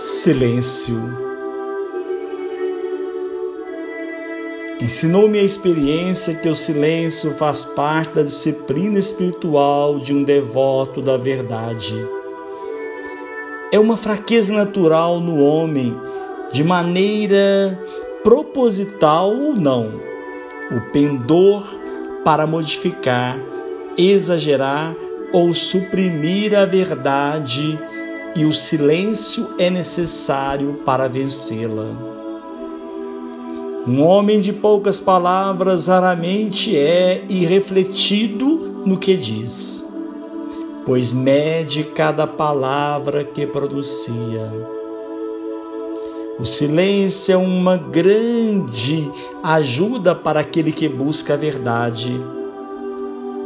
Silêncio. Ensinou-me a experiência que o silêncio faz parte da disciplina espiritual de um devoto da verdade. É uma fraqueza natural no homem, de maneira proposital ou não, o pendor para modificar, exagerar ou suprimir a verdade e o silêncio é necessário para vencê-la. Um homem de poucas palavras raramente é irrefletido no que diz, pois mede cada palavra que pronuncia. O silêncio é uma grande ajuda para aquele que busca a verdade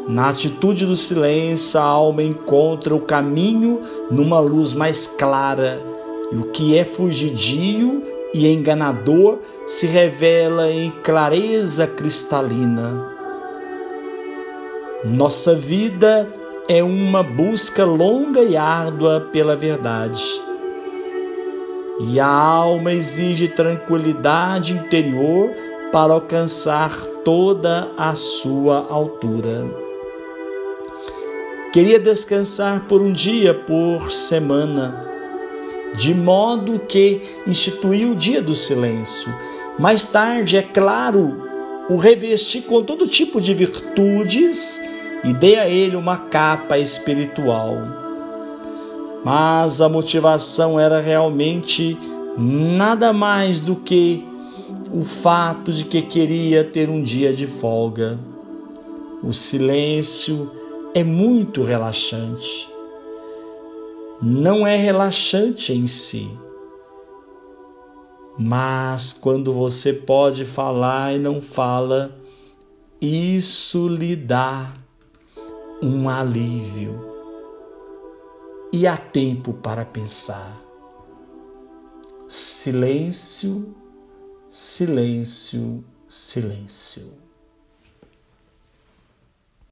na atitude do silêncio, a alma encontra o caminho numa luz mais clara, e o que é fugidio e enganador se revela em clareza cristalina. Nossa vida é uma busca longa e árdua pela verdade. E a alma exige tranquilidade interior para alcançar toda a sua altura. Queria descansar por um dia por semana, de modo que instituiu o dia do silêncio. Mais tarde, é claro, o revesti com todo tipo de virtudes e dei a ele uma capa espiritual. Mas a motivação era realmente nada mais do que o fato de que queria ter um dia de folga. O silêncio é muito relaxante. Não é relaxante em si, mas quando você pode falar e não fala, isso lhe dá um alívio. E há tempo para pensar. Silêncio, silêncio, silêncio.